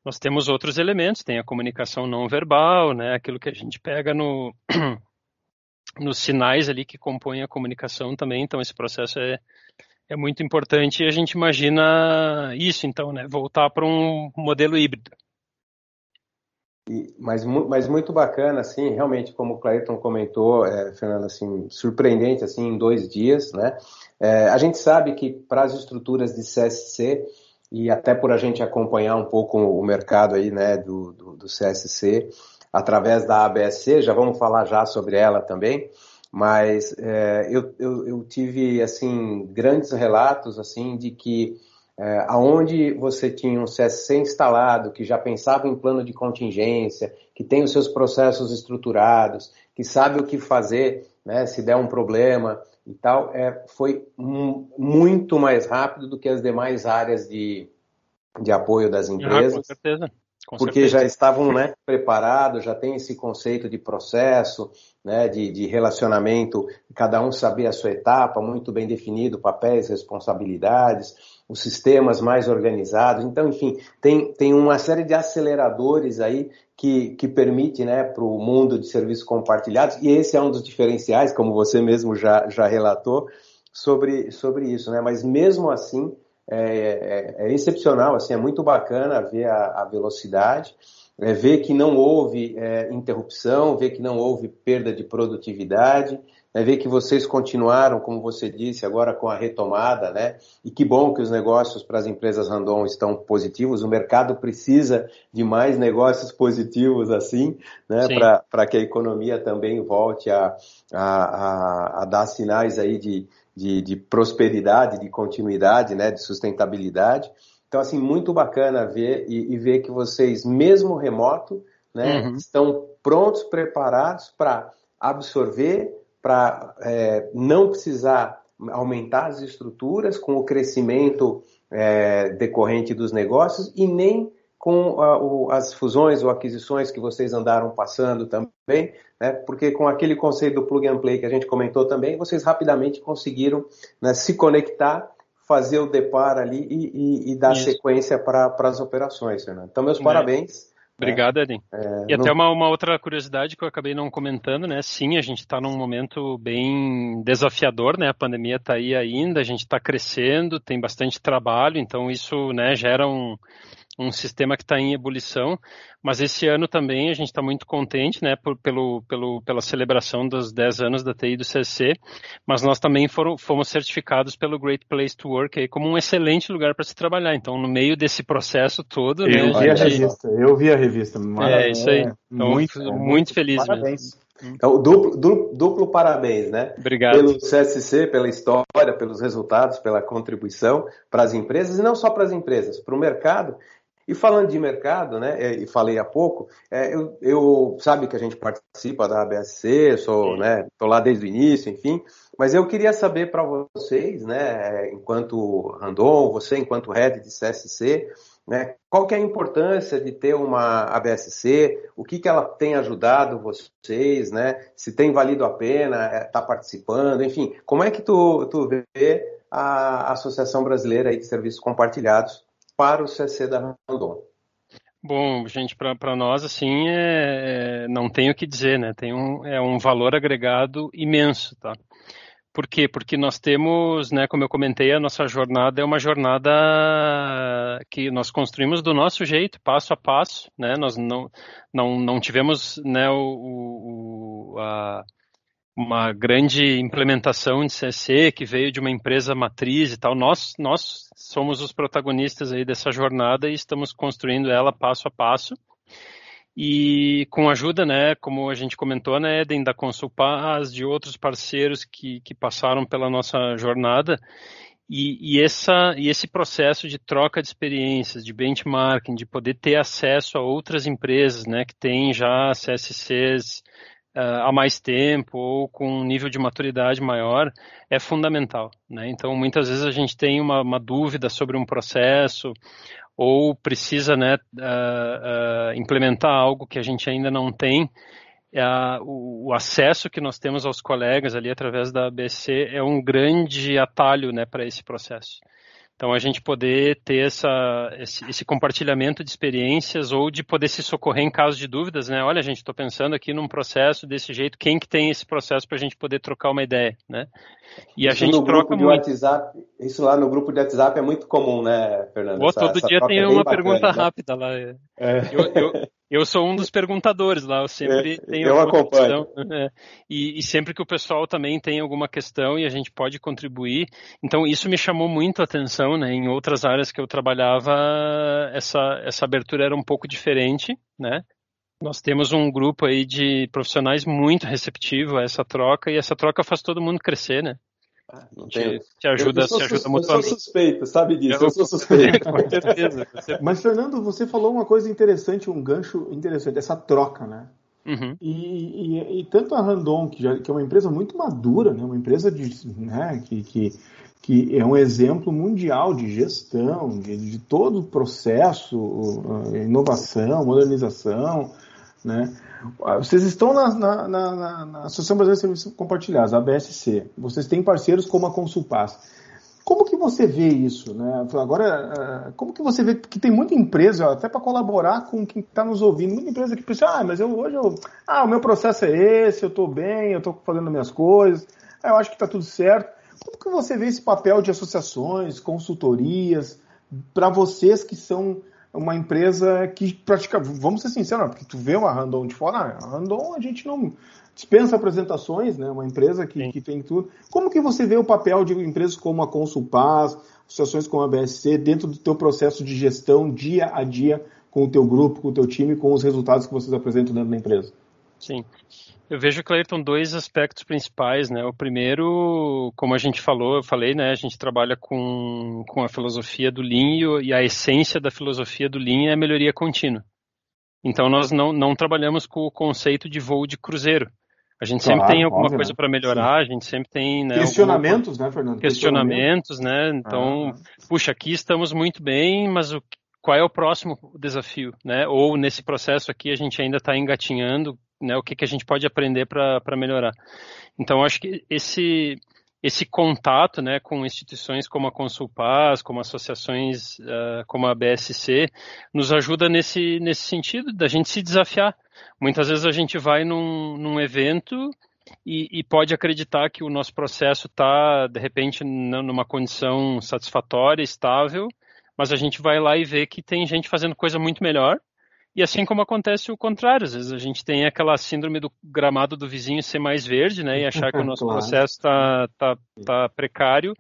nós temos outros elementos, tem a comunicação não verbal, né, aquilo que a gente pega no, nos sinais ali que compõem a comunicação também, então esse processo é, é muito importante e a gente imagina isso, então, né, voltar para um modelo híbrido. E, mas, mas muito bacana, assim, realmente, como o Clayton comentou, é, Fernando, assim, surpreendente, assim, em dois dias, né? É, a gente sabe que para as estruturas de CSC, e até por a gente acompanhar um pouco o mercado aí, né, do, do, do CSC, através da ABSC, já vamos falar já sobre ela também, mas é, eu, eu, eu, tive, assim, grandes relatos, assim, de que é, aonde você tinha um CSC instalado, que já pensava em plano de contingência, que tem os seus processos estruturados, que sabe o que fazer, né, se der um problema, e tal, é, foi muito mais rápido do que as demais áreas de, de apoio das empresas. Ah, com certeza. Com porque certeza. já estavam né, preparados, já tem esse conceito de processo, né, de, de relacionamento, cada um sabia a sua etapa, muito bem definido, papéis, responsabilidades, os sistemas mais organizados. Então, enfim, tem, tem uma série de aceleradores aí que, que permite né, para o mundo de serviços compartilhados, e esse é um dos diferenciais, como você mesmo já, já relatou, sobre, sobre isso. Né? Mas mesmo assim, é, é, é excepcional, assim, é muito bacana ver a, a velocidade, é, ver que não houve é, interrupção, ver que não houve perda de produtividade, é ver que vocês continuaram, como você disse, agora com a retomada, né? E que bom que os negócios para as empresas random estão positivos. O mercado precisa de mais negócios positivos assim, né? Para que a economia também volte a, a, a, a dar sinais aí de, de, de, prosperidade, de continuidade, né? De sustentabilidade. Então, assim, muito bacana ver e, e ver que vocês, mesmo remoto, né? Uhum. Estão prontos, preparados para absorver para é, não precisar aumentar as estruturas com o crescimento é, decorrente dos negócios e nem com a, o, as fusões ou aquisições que vocês andaram passando também, né, porque com aquele conceito do plug and play que a gente comentou também, vocês rapidamente conseguiram né, se conectar, fazer o depar ali e, e, e dar Isso. sequência para as operações. Né? Então, meus é. parabéns. Obrigado, Edin. É, e até uma, uma, outra curiosidade que eu acabei não comentando, né? Sim, a gente está num momento bem desafiador, né? A pandemia está aí ainda, a gente está crescendo, tem bastante trabalho, então isso né, gera um, um sistema que está em ebulição, mas esse ano também a gente está muito contente, né, por, pelo, pelo, pela celebração dos 10 anos da TI do CSC, mas nós também foram, fomos certificados pelo Great Place to Work aí, como um excelente lugar para se trabalhar. Então, no meio desse processo todo, eu né, vi a, gente... a revista, eu vi a revista, Maravilha. é isso aí. Então, muito, muito, muito feliz parabéns. mesmo. Então, duplo, duplo, duplo, parabéns, né? Obrigado. Pelo CSC, pela história, pelos resultados, pela contribuição para as empresas, e não só para as empresas, para o mercado. E falando de mercado, né, é, e falei há pouco, é, eu, eu, sabe que a gente participa da ABSC, sou, né, tô lá desde o início, enfim, mas eu queria saber para vocês, né, enquanto Randon, você enquanto head de CSC, né, qual que é a importância de ter uma ABSC, o que, que ela tem ajudado vocês, né, se tem valido a pena estar é, tá participando, enfim, como é que tu, tu vê a Associação Brasileira de Serviços Compartilhados para o CC da Randon. Bom, gente, para nós, assim, é, é, não tenho o que dizer, né? Tem um, é um valor agregado imenso, tá? Por quê? Porque nós temos, né, como eu comentei, a nossa jornada é uma jornada que nós construímos do nosso jeito, passo a passo, né? Nós não, não, não tivemos, né, o, o a, uma grande implementação de CSC que veio de uma empresa matriz e tal. Nós, nós somos os protagonistas aí dessa jornada e estamos construindo ela passo a passo. E com ajuda, né, como a gente comentou, né, Eden, da Consulpaz, de outros parceiros que, que passaram pela nossa jornada, e, e, essa, e esse processo de troca de experiências, de benchmarking, de poder ter acesso a outras empresas, né, que têm já CSCs há mais tempo ou com um nível de maturidade maior é fundamental. Né? Então, muitas vezes a gente tem uma, uma dúvida sobre um processo ou precisa né, uh, uh, implementar algo que a gente ainda não tem. O, o, acesso que nós temos aos colegas ali através da ABC é um grande atalho né, para esse processo. Então, a gente poder ter essa, esse, esse, compartilhamento de experiências ou de poder se socorrer em caso de dúvidas, né? Olha, gente, estou pensando aqui num processo desse jeito, quem que tem esse processo para a gente poder trocar uma ideia, né? E a isso gente troca muito. WhatsApp, isso lá no grupo de WhatsApp é muito comum, né, Fernando? Pô, todo essa dia tem é uma bacana, pergunta né? rápida lá. É. Eu, eu, eu sou um dos perguntadores lá, eu sempre é, tenho eu acompanho. Questão, né? e, e, sempre que o pessoal também tem alguma questão e a gente pode contribuir. Então isso me chamou muito a atenção, né? Em outras áreas que eu trabalhava, essa, essa abertura era um pouco diferente, né? Nós temos um grupo aí de profissionais muito receptivo a essa troca e essa troca faz todo mundo crescer, né? Não te, te ajuda, eu, eu te ajuda mutuamente. Eu sou suspeito, sabe disso, eu, eu sou suspeito. Com certeza. Mas, Fernando, você falou uma coisa interessante, um gancho interessante, essa troca, né? Uhum. E, e, e, tanto a Randon, que, já, que é uma empresa muito madura, né? uma empresa de, né? que, que, que é um exemplo mundial de gestão, de, de todo o processo, inovação, modernização, né? Vocês estão na, na, na, na Associação Brasileira de Serviços Compartilhados, a BSC. Vocês têm parceiros como a Consulpass. Como que você vê isso? Né? Agora, eh, como que você vê que tem muita empresa, até para colaborar com quem está nos ouvindo, muita empresa que pensa, ah, mas eu, hoje eu, ah, o meu processo é esse, eu estou bem, eu estou fazendo minhas coisas, eu acho que está tudo certo. Como que você vê esse papel de associações, consultorias, para vocês que são uma empresa que pratica, vamos ser sinceros, porque tu vê uma Randon de fora, a Randon a gente não dispensa apresentações, né? Uma empresa que, que tem tudo. Como que você vê o papel de empresas como a Consulpaz, associações como a BSC, dentro do teu processo de gestão dia a dia com o teu grupo, com o teu time, com os resultados que vocês apresentam dentro da empresa? Sim. Eu vejo, Cleiton, dois aspectos principais, né? O primeiro, como a gente falou, eu falei, né? A gente trabalha com, com a filosofia do Lean e a essência da filosofia do Lean é a melhoria contínua. Então, nós não, não trabalhamos com o conceito de voo de cruzeiro. A gente claro, sempre tem alguma óbvio, coisa né? para melhorar, Sim. a gente sempre tem... Né, questionamentos, alguma... né, Fernando? Questionamentos, né? Então, ah. puxa, aqui estamos muito bem, mas o, qual é o próximo desafio, né? Ou nesse processo aqui a gente ainda está engatinhando né, o que, que a gente pode aprender para melhorar. Então, acho que esse, esse contato né, com instituições como a Consulpaz, como associações uh, como a BSC, nos ajuda nesse, nesse sentido, da gente se desafiar. Muitas vezes a gente vai num, num evento e, e, pode acreditar que o nosso processo está, de repente, numa condição satisfatória, estável, mas a gente vai lá e vê que tem gente fazendo coisa muito melhor e assim como acontece o contrário, às vezes a gente tem aquela síndrome do gramado do vizinho ser mais verde, né, e achar que o nosso claro. processo está tá, tá precário,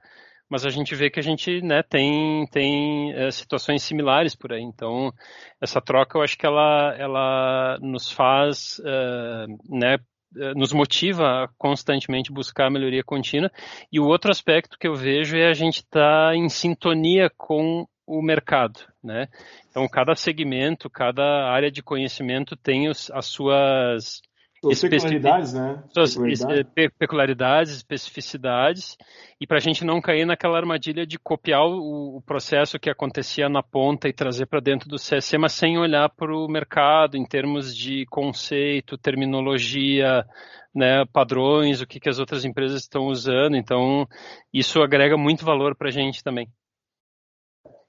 mas a gente vê que a gente né, tem, tem é, situações similares por aí. Então, essa troca eu acho que ela, ela nos faz, é, né, eh, nos motiva a constantemente buscar a melhoria contínua. E o outro aspecto que eu vejo é a gente estar tá em sintonia com o mercado, né? Então, cada segmento, cada área de conhecimento tem os, as suas peculiaridades, né? Suas peculiaridades. peculiaridades, especificidades, e para a gente não cair naquela armadilha de copiar o, o, processo que acontecia na ponta e trazer para dentro do CSC, mas sem olhar para o mercado em termos de conceito, terminologia, né, padrões, o que, que as outras empresas estão usando. Então, isso agrega muito valor para a gente também.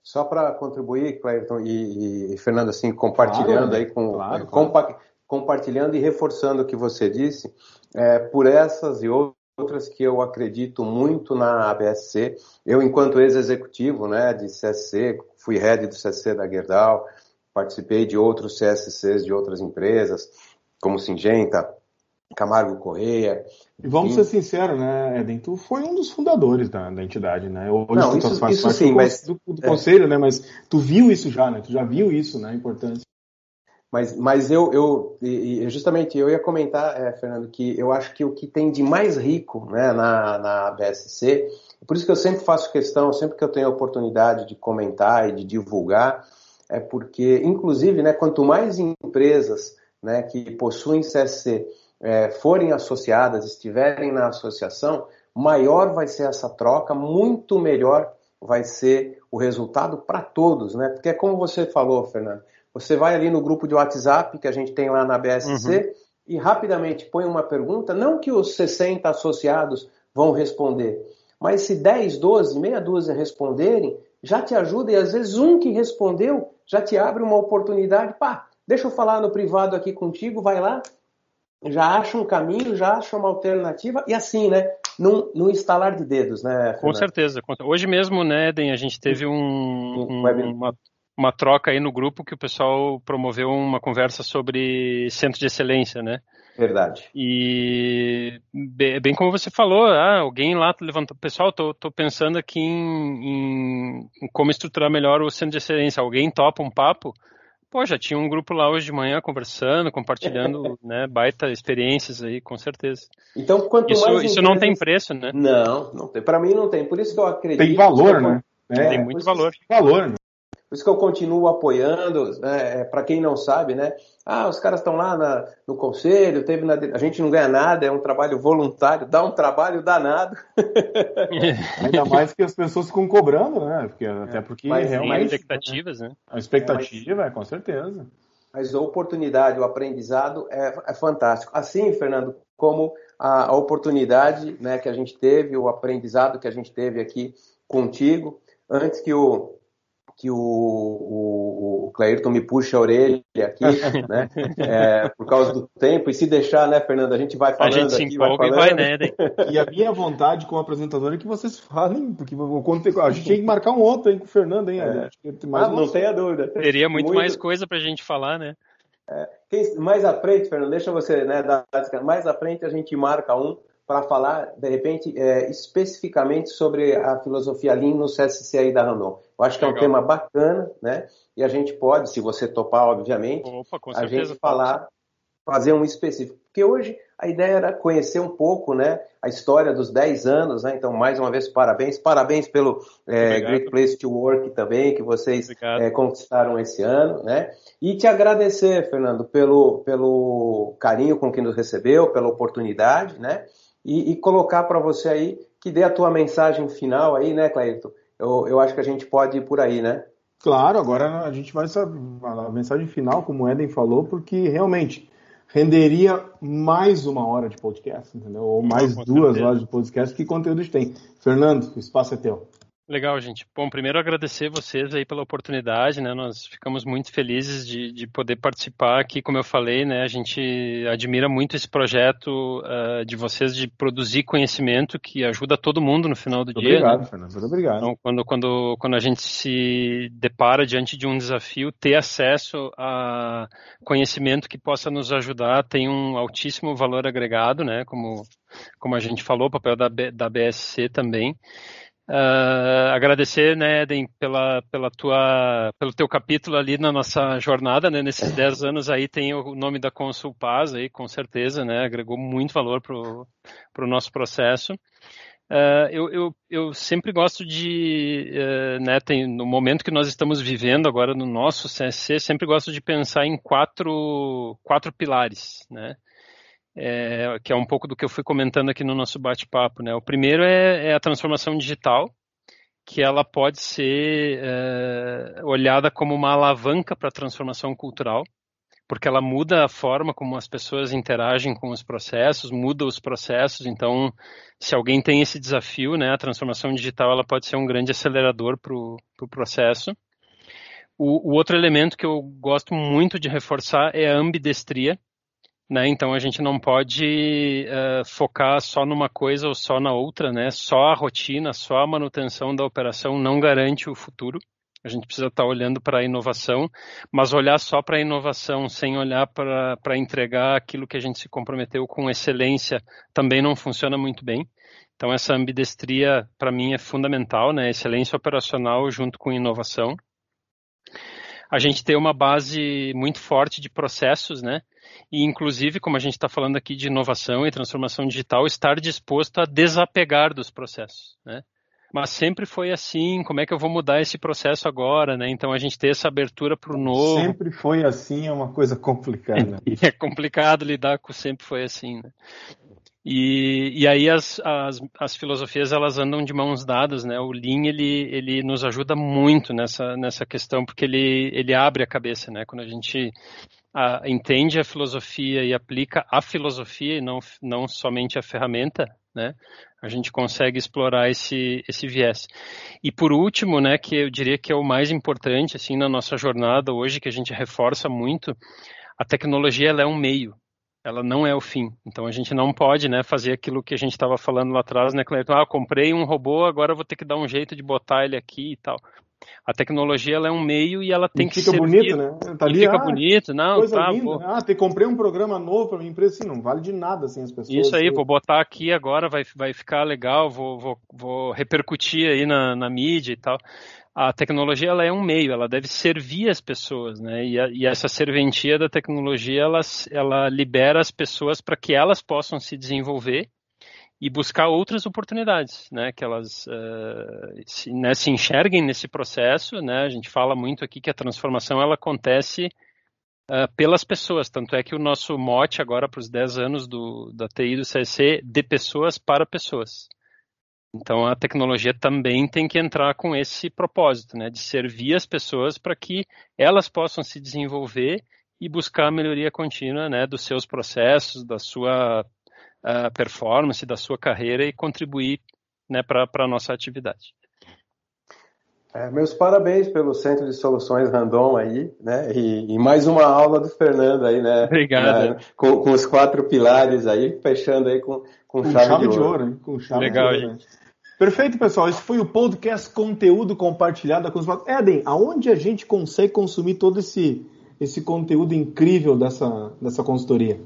Só para contribuir, Clayton e, e, Fernando, assim, compartilhando claro, aí com claro, compa claro. compartilhando e reforçando o que você disse, é, por essas e outras que eu acredito muito na ABSC. Eu, enquanto ex-executivo né, de CSC, fui head do CSC da Gerdau, participei de outros CSCs de outras empresas, como Singenta, Camargo Correia. E vamos ser sinceros, né, Eden? Tu foi um dos fundadores da, da entidade, né? Hoje Não, tu isso, faz isso parte sim, do, mas, do, do é. conselho, né? Mas tu viu isso já, né? Tu já viu isso, né? A importância. Mas, mas eu, eu e justamente eu ia comentar, é, Fernando, que eu acho que o que tem de mais rico né, na, na BSC, por isso que eu sempre faço questão, sempre que eu tenho a oportunidade de comentar e de divulgar, é porque, inclusive, né, quanto mais empresas né, que possuem CSC é, forem associadas, estiverem na associação, maior vai ser essa troca, muito melhor vai ser o resultado para todos, né? Porque é como você falou, Fernando, você vai ali no grupo de WhatsApp que a gente tem lá na BSC uhum. e rapidamente põe uma pergunta, não que os 60 associados vão responder, mas se 10, 12, meia dúzia responderem, já te ajuda e às vezes um que respondeu já te abre uma oportunidade, pá, deixa eu falar no privado aqui contigo, vai lá, já acha um caminho, já acha uma alternativa, e assim, né? Num, num instalar de dedos, né? Com certeza. Hoje mesmo, né, Eden, a gente teve um, um, uma, uma troca aí no grupo que o pessoal promoveu uma conversa sobre centro de excelência, né? Verdade. E bem como você falou, ah, alguém lá levantou, pessoal, tô, tô pensando aqui em, em como estruturar melhor o centro de excelência. Alguém topa um papo? Pô, já tinha um grupo lá hoje de manhã conversando, compartilhando, né, baita experiências aí, com certeza. Então, quanto isso, mais isso empresas... não tem preço, né? Não, não tem. Para mim não tem. Por isso que eu acredito. Tem valor, né? É, tem muito valor. Valor, né? Por isso que eu continuo apoiando, né, é, para quem não sabe, né? Ah, os caras estão lá na, no conselho, teve na, a gente não ganha nada, é um trabalho voluntário, dá um trabalho danado. Ainda mais que as pessoas ficam cobrando, né? Porque, é, até porque mas, realmente. expectativas, né? A expectativa, é, mas, com certeza. Mas a oportunidade, o aprendizado é, é fantástico. Assim, Fernando, como a, a oportunidade né, que a gente teve, o aprendizado que a gente teve aqui contigo, antes que o que o, o, o Cleirton me puxa a orelha aqui, né? É, por causa do tempo. E se deixar, né, Fernando, a gente vai falando a gente se aqui, vai falando. E, vai, né, e a minha vontade como apresentador é que vocês falem, porque a gente tinha que marcar um outro aí com o Fernando, hein? É. Ah, não tenha dúvida. Teria muito, muito... mais coisa pra gente falar, né? É, quem, mais à frente, Fernando, deixa você, né, dar, mais à frente a gente marca um para falar, de repente, é, especificamente sobre a filosofia Lean no CSC aí da Randon. Eu acho que Legal. é um tema bacana, né? E a gente pode, se você topar, obviamente, Opa, a gente falar, fazer um específico. Porque hoje a ideia era conhecer um pouco, né, a história dos 10 anos, né? Então, mais uma vez, parabéns. Parabéns pelo é, Great Place to Work também, que vocês é, conquistaram esse ano, né? E te agradecer, Fernando, pelo, pelo carinho com que nos recebeu, pela oportunidade, né? E, e colocar para você aí que dê a tua mensagem final aí, né, Cleiton? Eu, eu acho que a gente pode ir por aí, né? Claro, agora a gente vai saber a mensagem final, como o Eden falou, porque realmente renderia mais uma hora de podcast, entendeu? Ou mais duas horas de podcast, que conteúdo tem. Fernando, o espaço é teu. Legal, gente. Bom, primeiro agradecer vocês aí pela oportunidade, né? Nós ficamos muito felizes de, de poder participar aqui, como eu falei, né? A gente admira muito esse projeto uh, de vocês de produzir conhecimento que ajuda todo mundo no final do muito dia. Obrigado, né? Fernando. Muito obrigado. Então, quando, quando, quando a gente se depara diante de um desafio, ter acesso a conhecimento que possa nos ajudar tem um altíssimo valor agregado, né? Como, como a gente falou, o papel da, da BSC também. Uh, agradecer, né, Eden, pela, pela tua, pelo teu capítulo ali na nossa jornada, né, nesses 10 anos aí tem o nome da Consulpaz aí, com certeza, né, agregou muito valor pro, pro nosso processo. Uh, eu, eu, eu sempre gosto de, uh, né, tem, no momento que nós estamos vivendo agora no nosso CSC, sempre gosto de pensar em quatro, quatro pilares, né, é, que é um pouco do que eu fui comentando aqui no nosso bate-papo. Né? O primeiro é, é, a transformação digital, que ela pode ser é, olhada como uma alavanca para a transformação cultural, porque ela muda a forma como as pessoas interagem com os processos, muda os processos. Então, se alguém tem esse desafio, né, a transformação digital ela pode ser um grande acelerador para o pro processo. O, o, outro elemento que eu gosto muito de reforçar é a ambidestria. Né? Então, a gente não pode uh, focar só numa coisa ou só na outra. Né? Só a rotina, só a manutenção da operação não garante o futuro. A gente precisa estar olhando para a inovação, mas olhar só para a inovação sem olhar para entregar aquilo que a gente se comprometeu com excelência também não funciona muito bem. Então essa ambidestria para mim é fundamental, né? Excelência operacional junto com inovação. A gente tem uma base muito forte de processos, né? E inclusive, como a gente está falando aqui de inovação e transformação digital, estar disposto a desapegar dos processos, né? mas sempre foi assim, como é que eu vou mudar esse processo agora, né? Então a gente ter essa abertura para o novo. Sempre foi assim é uma coisa complicada. é complicado lidar com sempre foi assim, né? E, e aí as, as, as filosofias elas andam de mãos dadas, né? O Lean ele, ele nos ajuda muito nessa, nessa questão porque ele, ele abre a cabeça, né? Quando a gente a, entende a filosofia e aplica a filosofia e não, não somente a ferramenta, né? A gente consegue explorar esse, esse viés. E por último, né, que eu diria que é o mais importante assim na nossa jornada hoje, que a gente reforça muito, a tecnologia ela é um meio, ela não é o fim. Então a gente não pode, né, fazer aquilo que a gente estava falando lá atrás, né, Cleiton? Ah, comprei um robô, agora vou ter que dar um jeito de botar ele aqui e tal. A tecnologia ela é um meio e ela tem e que fica bonito, né? Tá ali, fica ah, bonito, não, coisa tá, linda. Vou... Ah, te comprei um programa novo para minha empresa, assim, não vale de nada assim as pessoas. Isso aí, vou botar aqui agora, vai, vai ficar legal, vou, vou, vou repercutir aí na, na mídia e tal. A tecnologia ela é um meio, ela deve servir as pessoas, né? E, a, e essa serventia da tecnologia ela, ela libera as pessoas para que elas possam se desenvolver e buscar outras oportunidades, né, que elas uh, se, né, se, enxerguem nesse processo, né, a gente fala muito aqui que a transformação ela acontece uh, pelas pessoas, tanto é que o nosso mote agora para os 10 anos do, da TI do CSC, de pessoas para pessoas. Então a tecnologia também tem que entrar com esse propósito, né, de servir as pessoas para que elas possam se desenvolver e buscar a melhoria contínua, né, dos seus processos, da sua a performance da sua carreira e contribuir né, para a nossa atividade. É, meus parabéns pelo Centro de Soluções Randon aí, né? E, e mais uma aula do Fernando aí, né? Obrigado. Né, com, com, os quatro pilares aí, fechando aí com, com, com chave, chave, de, ouro. Hein? Com chave Legal, de ouro. gente. Perfeito, pessoal. Esse foi o podcast conteúdo compartilhado com os Eden, aonde a gente consegue consumir todo esse, esse conteúdo incrível dessa, dessa consultoria?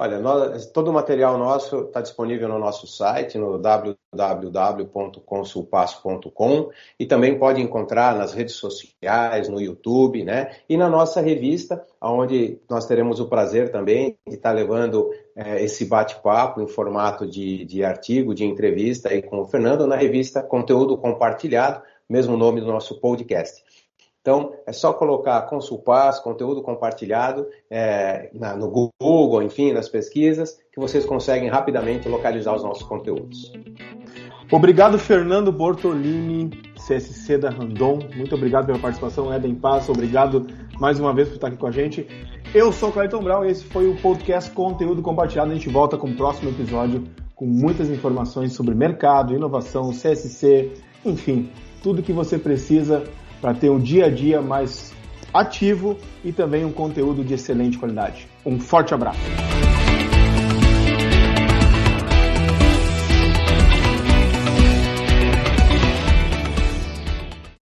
Olha, nós, todo o material nosso está disponível no nosso site, no www.consulpasso.com e também pode encontrar nas redes sociais, no YouTube, né? E na nossa revista, onde nós teremos o prazer também de estar tá levando é, esse bate-papo em formato de, de artigo, de entrevista aí com o Fernando, na revista Conteúdo Compartilhado, mesmo nome do nosso podcast. Então, é só colocar Consulpass, conteúdo compartilhado é, na, no Google, enfim, nas pesquisas, que vocês conseguem rapidamente localizar os nossos conteúdos. Obrigado, Fernando Bortolini, CSC da Randon. Muito obrigado pela participação, Eden Passo. Obrigado mais uma vez por estar aqui com a gente. Eu sou o Clayton Brown e esse foi o podcast Conteúdo Compartilhado. A gente volta com o próximo episódio com muitas informações sobre mercado, inovação, CSC, enfim, tudo que você precisa para ter um dia a dia mais ativo e também um conteúdo de excelente qualidade. Um forte abraço.